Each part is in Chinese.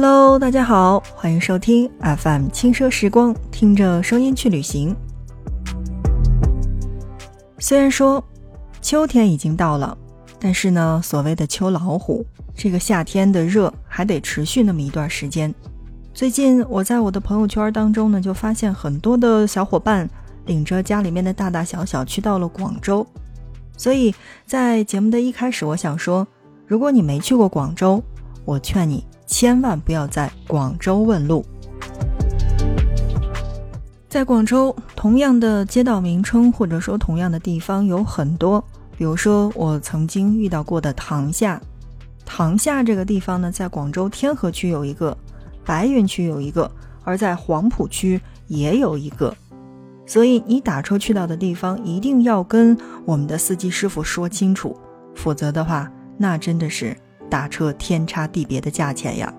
Hello，大家好，欢迎收听 FM 轻奢时光，听着声音去旅行。虽然说秋天已经到了，但是呢，所谓的秋老虎，这个夏天的热还得持续那么一段时间。最近我在我的朋友圈当中呢，就发现很多的小伙伴领着家里面的大大小小去到了广州。所以在节目的一开始，我想说，如果你没去过广州，我劝你。千万不要在广州问路。在广州，同样的街道名称或者说同样的地方有很多，比如说我曾经遇到过的塘下。塘下这个地方呢，在广州天河区有一个，白云区有一个，而在黄埔区也有一个。所以你打车去到的地方，一定要跟我们的司机师傅说清楚，否则的话，那真的是。打车天差地别的价钱呀，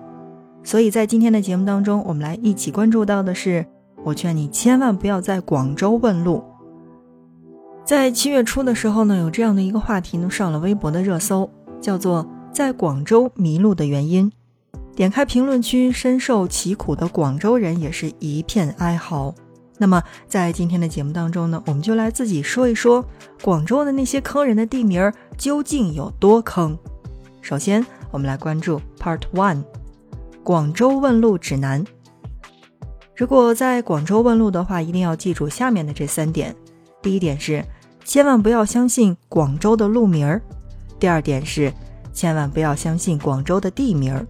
所以在今天的节目当中，我们来一起关注到的是，我劝你千万不要在广州问路。在七月初的时候呢，有这样的一个话题呢上了微博的热搜，叫做“在广州迷路的原因”。点开评论区，深受其苦的广州人也是一片哀嚎。那么在今天的节目当中呢，我们就来自己说一说广州的那些坑人的地名究竟有多坑。首先，我们来关注 Part One，广州问路指南。如果在广州问路的话，一定要记住下面的这三点：第一点是，千万不要相信广州的路名儿；第二点是，千万不要相信广州的地名儿；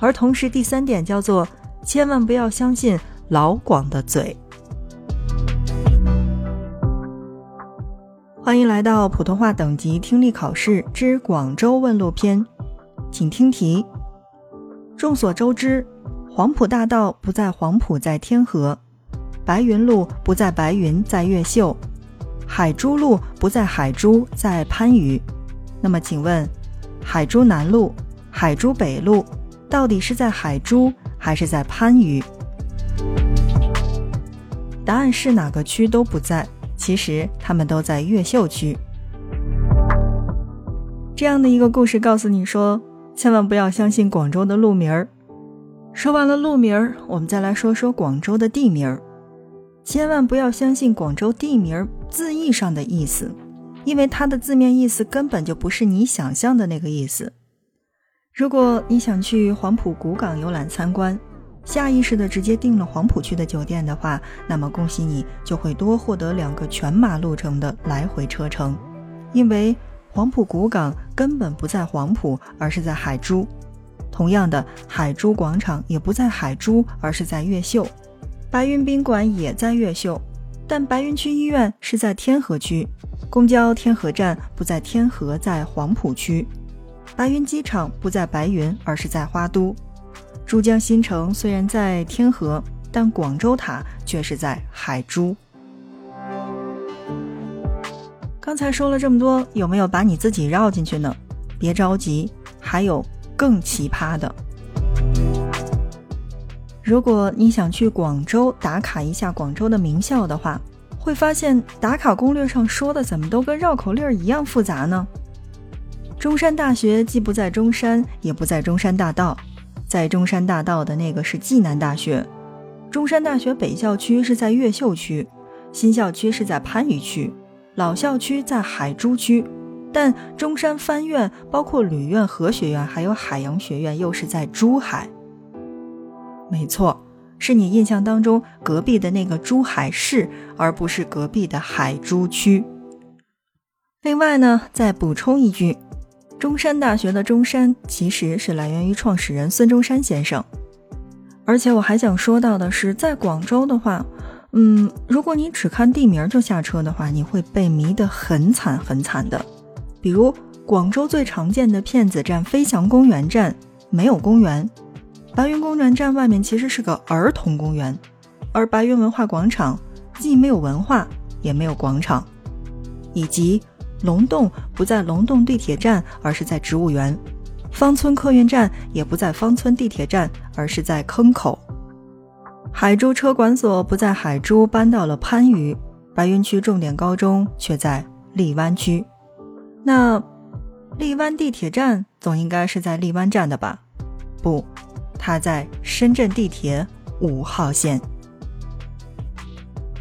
而同时，第三点叫做，千万不要相信老广的嘴。欢迎来到普通话等级听力考试之广州问路篇，请听题。众所周知，黄埔大道不在黄埔，在天河；白云路不在白云，在越秀；海珠路不在海珠，在番禺。那么，请问，海珠南路、海珠北路到底是在海珠还是在番禺？答案是哪个区都不在。其实他们都在越秀区。这样的一个故事告诉你说，千万不要相信广州的路名儿。说完了路名儿，我们再来说说广州的地名儿。千万不要相信广州地名儿字义上的意思，因为它的字面意思根本就不是你想象的那个意思。如果你想去黄埔古港游览参观，下意识的直接订了黄埔区的酒店的话，那么恭喜你就会多获得两个全马路程的来回车程，因为黄埔古港根本不在黄埔，而是在海珠。同样的，海珠广场也不在海珠，而是在越秀。白云宾馆也在越秀，但白云区医院是在天河区。公交天河站不在天河，在黄浦区。白云机场不在白云，而是在花都。珠江新城虽然在天河，但广州塔却是在海珠。刚才说了这么多，有没有把你自己绕进去呢？别着急，还有更奇葩的。如果你想去广州打卡一下广州的名校的话，会发现打卡攻略上说的怎么都跟绕口令一样复杂呢？中山大学既不在中山，也不在中山大道。在中山大道的那个是暨南大学，中山大学北校区是在越秀区，新校区是在番禺区，老校区在海珠区，但中山藩院包括旅院、和学院还有海洋学院又是在珠海。没错，是你印象当中隔壁的那个珠海市，而不是隔壁的海珠区。另外呢，再补充一句。中山大学的中山其实是来源于创始人孙中山先生，而且我还想说到的是，在广州的话，嗯，如果你只看地名就下车的话，你会被迷得很惨很惨的。比如广州最常见的骗子站飞翔公园站没有公园，白云公园站外面其实是个儿童公园，而白云文化广场既没有文化也没有广场，以及。龙洞不在龙洞地铁站，而是在植物园；芳村客运站也不在芳村地铁站，而是在坑口；海珠车管所不在海珠，搬到了番禺；白云区重点高中却在荔湾区。那荔湾地铁站总应该是在荔湾站的吧？不，它在深圳地铁五号线。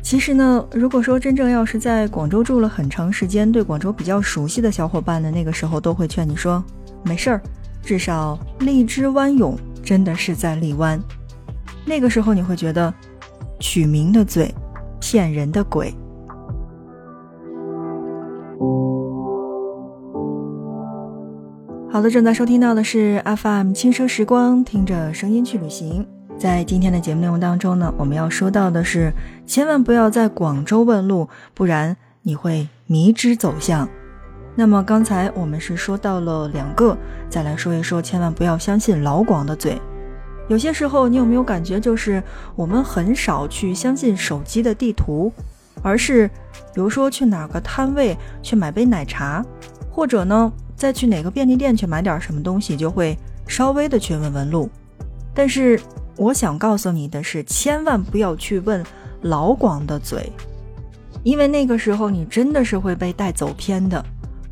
其实呢，如果说真正要是在广州住了很长时间，对广州比较熟悉的小伙伴呢，那个时候都会劝你说，没事儿，至少荔枝湾涌真的是在荔湾。那个时候你会觉得，取名的嘴，骗人的鬼。好的，正在收听到的是 FM 轻奢时光，听着声音去旅行。在今天的节目内容当中呢，我们要说到的是，千万不要在广州问路，不然你会迷之走向。那么刚才我们是说到了两个，再来说一说，千万不要相信老广的嘴。有些时候，你有没有感觉，就是我们很少去相信手机的地图，而是比如说去哪个摊位去买杯奶茶，或者呢再去哪个便利店去买点什么东西，就会稍微的去问问路，但是。我想告诉你的是，千万不要去问老广的嘴，因为那个时候你真的是会被带走偏的。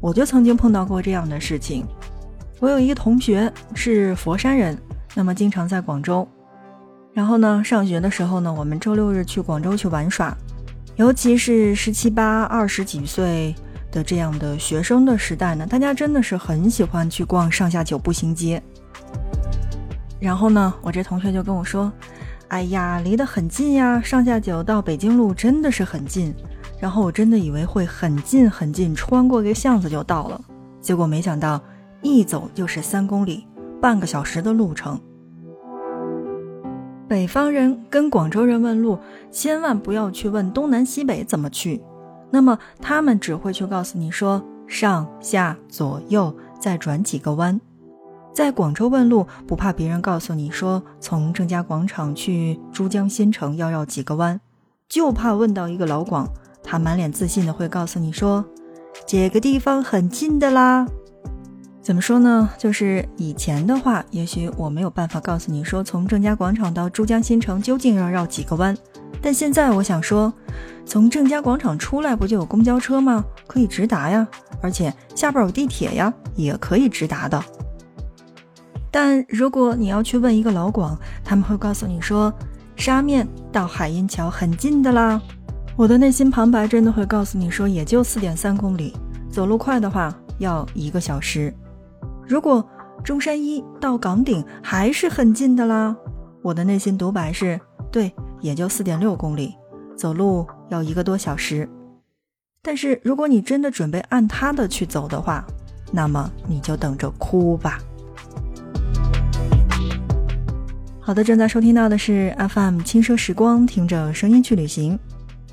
我就曾经碰到过这样的事情。我有一个同学是佛山人，那么经常在广州。然后呢，上学的时候呢，我们周六日去广州去玩耍，尤其是十七八、二十几岁的这样的学生的时代呢，大家真的是很喜欢去逛上下九步行街。然后呢，我这同学就跟我说：“哎呀，离得很近呀，上下九到北京路真的是很近。”然后我真的以为会很近很近，穿过个巷子就到了。结果没想到，一走就是三公里，半个小时的路程。北方人跟广州人问路，千万不要去问东南西北怎么去，那么他们只会去告诉你说上下左右，再转几个弯。在广州问路，不怕别人告诉你说从正佳广场去珠江新城要绕几个弯，就怕问到一个老广，他满脸自信的会告诉你说这个地方很近的啦。怎么说呢？就是以前的话，也许我没有办法告诉你说从正佳广场到珠江新城究竟要绕几个弯，但现在我想说，从正佳广场出来不就有公交车吗？可以直达呀，而且下边有地铁呀，也可以直达的。但如果你要去问一个老广，他们会告诉你说，沙面到海阴桥很近的啦。我的内心旁白真的会告诉你说，也就四点三公里，走路快的话要一个小时。如果中山一到岗顶还是很近的啦，我的内心独白是，对，也就四点六公里，走路要一个多小时。但是如果你真的准备按他的去走的话，那么你就等着哭吧。好的，正在收听到的是 FM 轻奢时光，听着声音去旅行。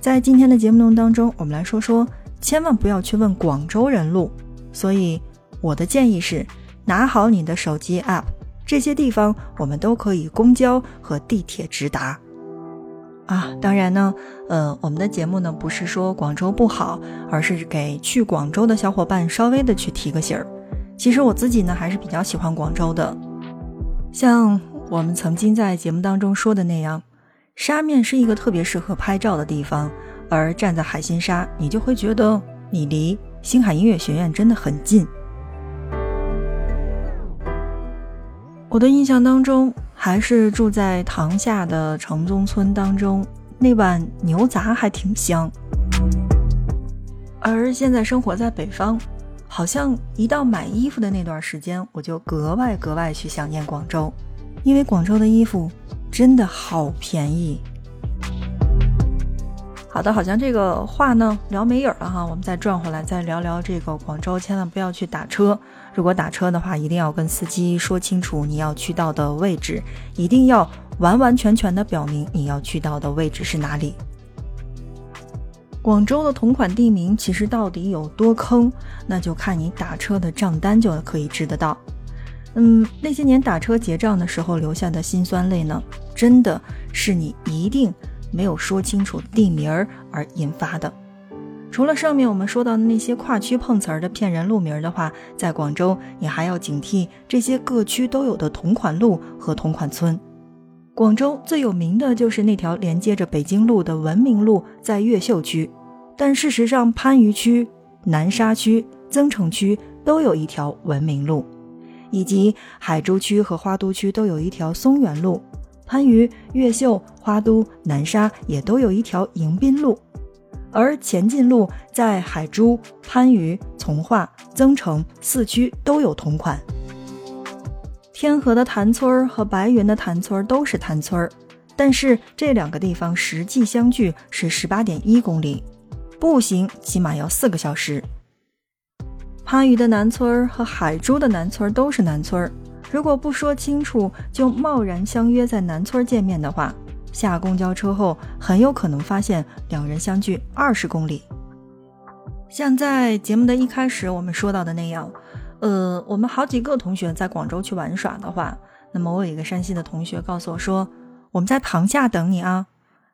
在今天的节目当中，我们来说说，千万不要去问广州人路。所以我的建议是，拿好你的手机 App，这些地方我们都可以公交和地铁直达。啊，当然呢，呃，我们的节目呢不是说广州不好，而是给去广州的小伙伴稍微的去提个醒儿。其实我自己呢还是比较喜欢广州的，像。我们曾经在节目当中说的那样，沙面是一个特别适合拍照的地方，而站在海心沙，你就会觉得你离星海音乐学院真的很近。我的印象当中，还是住在塘下的城中村当中，那碗牛杂还挺香。而现在生活在北方，好像一到买衣服的那段时间，我就格外格外去想念广州。因为广州的衣服真的好便宜。好的，好像这个话呢聊没影儿了哈，我们再转回来再聊聊这个广州，千万不要去打车。如果打车的话，一定要跟司机说清楚你要去到的位置，一定要完完全全的表明你要去到的位置是哪里。广州的同款地名其实到底有多坑，那就看你打车的账单就可以知得到。嗯，那些年打车结账的时候留下的辛酸泪呢，真的是你一定没有说清楚地名而引发的。除了上面我们说到的那些跨区碰瓷儿的骗人路名的话，在广州你还要警惕这些各区都有的同款路和同款村。广州最有名的就是那条连接着北京路的文明路，在越秀区，但事实上番禺区、南沙区、增城区都有一条文明路。以及海珠区和花都区都有一条松原路，番禺、越秀、花都、南沙也都有一条迎宾路。而前进路在海珠、番禺、从化、增城四区都有同款。天河的潭村和白云的潭村都是潭村，但是这两个地方实际相距是十八点一公里，步行起码要四个小时。番禺的南村和海珠的南村都是南村，如果不说清楚就贸然相约在南村见面的话。下公交车后，很有可能发现两人相距二十公里。像在节目的一开始我们说到的那样，呃，我们好几个同学在广州去玩耍的话，那么我有一个山西的同学告诉我说，我们在塘下等你啊。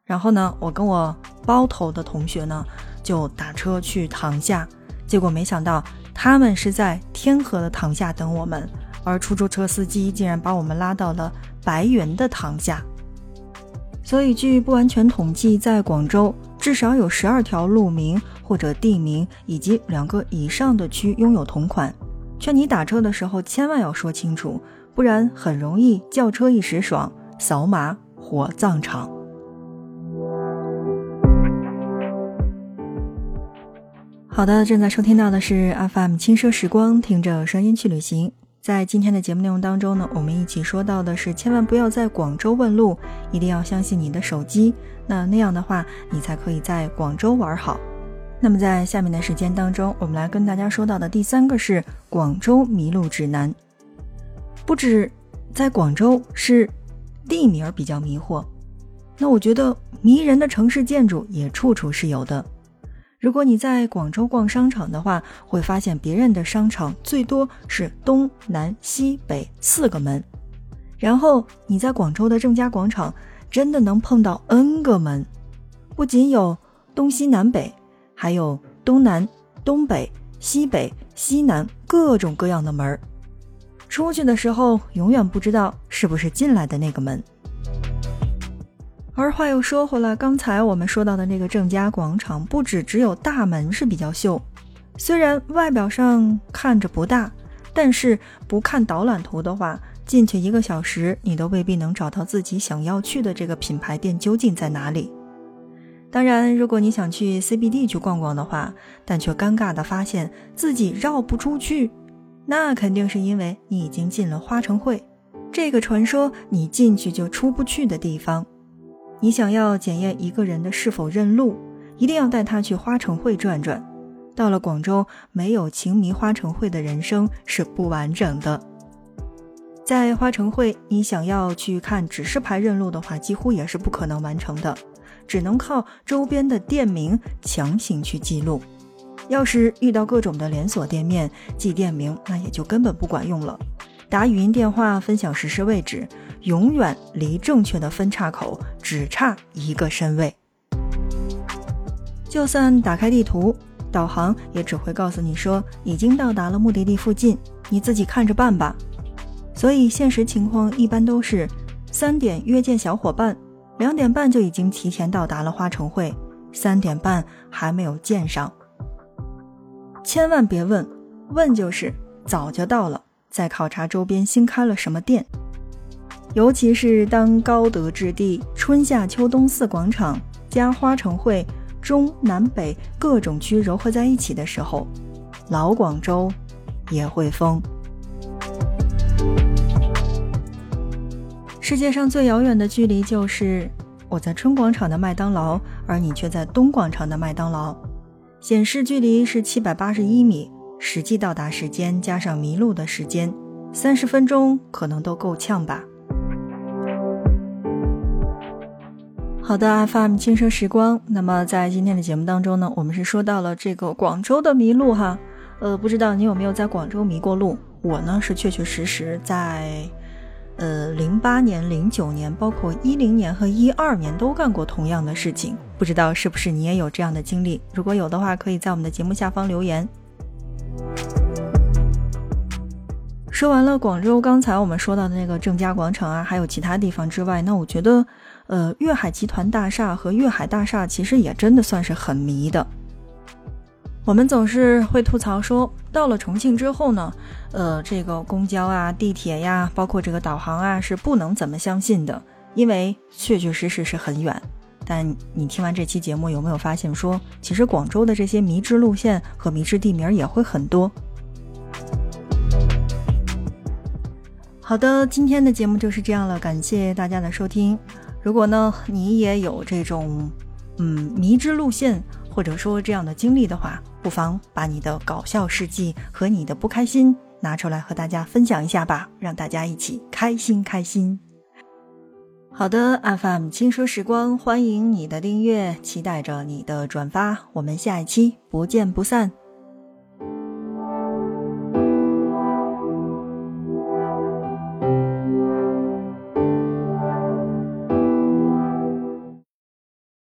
然后呢，我跟我包头的同学呢就打车去塘下，结果没想到他们是在天河的塘下等我们，而出租车司机竟然把我们拉到了白云的塘下。所以，据不完全统计，在广州至少有十二条路名或者地名以及两个以上的区拥有同款。劝你打车的时候千万要说清楚，不然很容易叫车一时爽，扫码火葬场。好的，正在收听到的是 FM 轻奢时光，听着声音去旅行。在今天的节目内容当中呢，我们一起说到的是，千万不要在广州问路，一定要相信你的手机。那那样的话，你才可以在广州玩好。那么在下面的时间当中，我们来跟大家说到的第三个是广州迷路指南。不止在广州是地名比较迷惑，那我觉得迷人的城市建筑也处处是有的。如果你在广州逛商场的话，会发现别人的商场最多是东南西北四个门，然后你在广州的正佳广场真的能碰到 N 个门，不仅有东西南北，还有东南、东北、西北、西南各种各样的门儿。出去的时候永远不知道是不是进来的那个门。而话又说回来，刚才我们说到的那个正佳广场，不止只有大门是比较秀，虽然外表上看着不大，但是不看导览图的话，进去一个小时，你都未必能找到自己想要去的这个品牌店究竟在哪里。当然，如果你想去 CBD 去逛逛的话，但却尴尬的发现自己绕不出去，那肯定是因为你已经进了花城汇，这个传说你进去就出不去的地方。你想要检验一个人的是否认路，一定要带他去花城汇转转。到了广州，没有情迷花城汇的人生是不完整的。在花城汇，你想要去看指示牌认路的话，几乎也是不可能完成的，只能靠周边的店名强行去记录。要是遇到各种的连锁店面记店名，那也就根本不管用了。打语音电话分享实时位置，永远离正确的分岔口只差一个身位。就算打开地图，导航也只会告诉你说已经到达了目的地附近，你自己看着办吧。所以现实情况一般都是三点约见小伙伴，两点半就已经提前到达了花城汇，三点半还没有见上。千万别问，问就是早就到了。在考察周边新开了什么店，尤其是当高德置地、春夏秋冬四广场加花城汇中南北各种区糅合在一起的时候，老广州也会疯。世界上最遥远的距离就是我在春广场的麦当劳，而你却在东广场的麦当劳，显示距离是七百八十一米。实际到达时间加上迷路的时间，三十分钟可能都够呛吧。好的，FM 轻奢时光。那么在今天的节目当中呢，我们是说到了这个广州的迷路哈。呃，不知道你有没有在广州迷过路？我呢是确确实实在，呃，零八年、零九年，包括一零年和一二年都干过同样的事情。不知道是不是你也有这样的经历？如果有的话，可以在我们的节目下方留言。说完了广州，刚才我们说到的那个正佳广场啊，还有其他地方之外，那我觉得，呃，粤海集团大厦和粤海大厦其实也真的算是很迷的。我们总是会吐槽说，到了重庆之后呢，呃，这个公交啊、地铁呀，包括这个导航啊，是不能怎么相信的，因为确确实实是很远。但你听完这期节目，有没有发现说，其实广州的这些迷之路线和迷之地名也会很多？好的，今天的节目就是这样了，感谢大家的收听。如果呢，你也有这种嗯迷之路线。或者说这样的经历的话，不妨把你的搞笑事迹和你的不开心拿出来和大家分享一下吧，让大家一起开心开心。好的，FM 轻奢时光，欢迎你的订阅，期待着你的转发，我们下一期不见不散。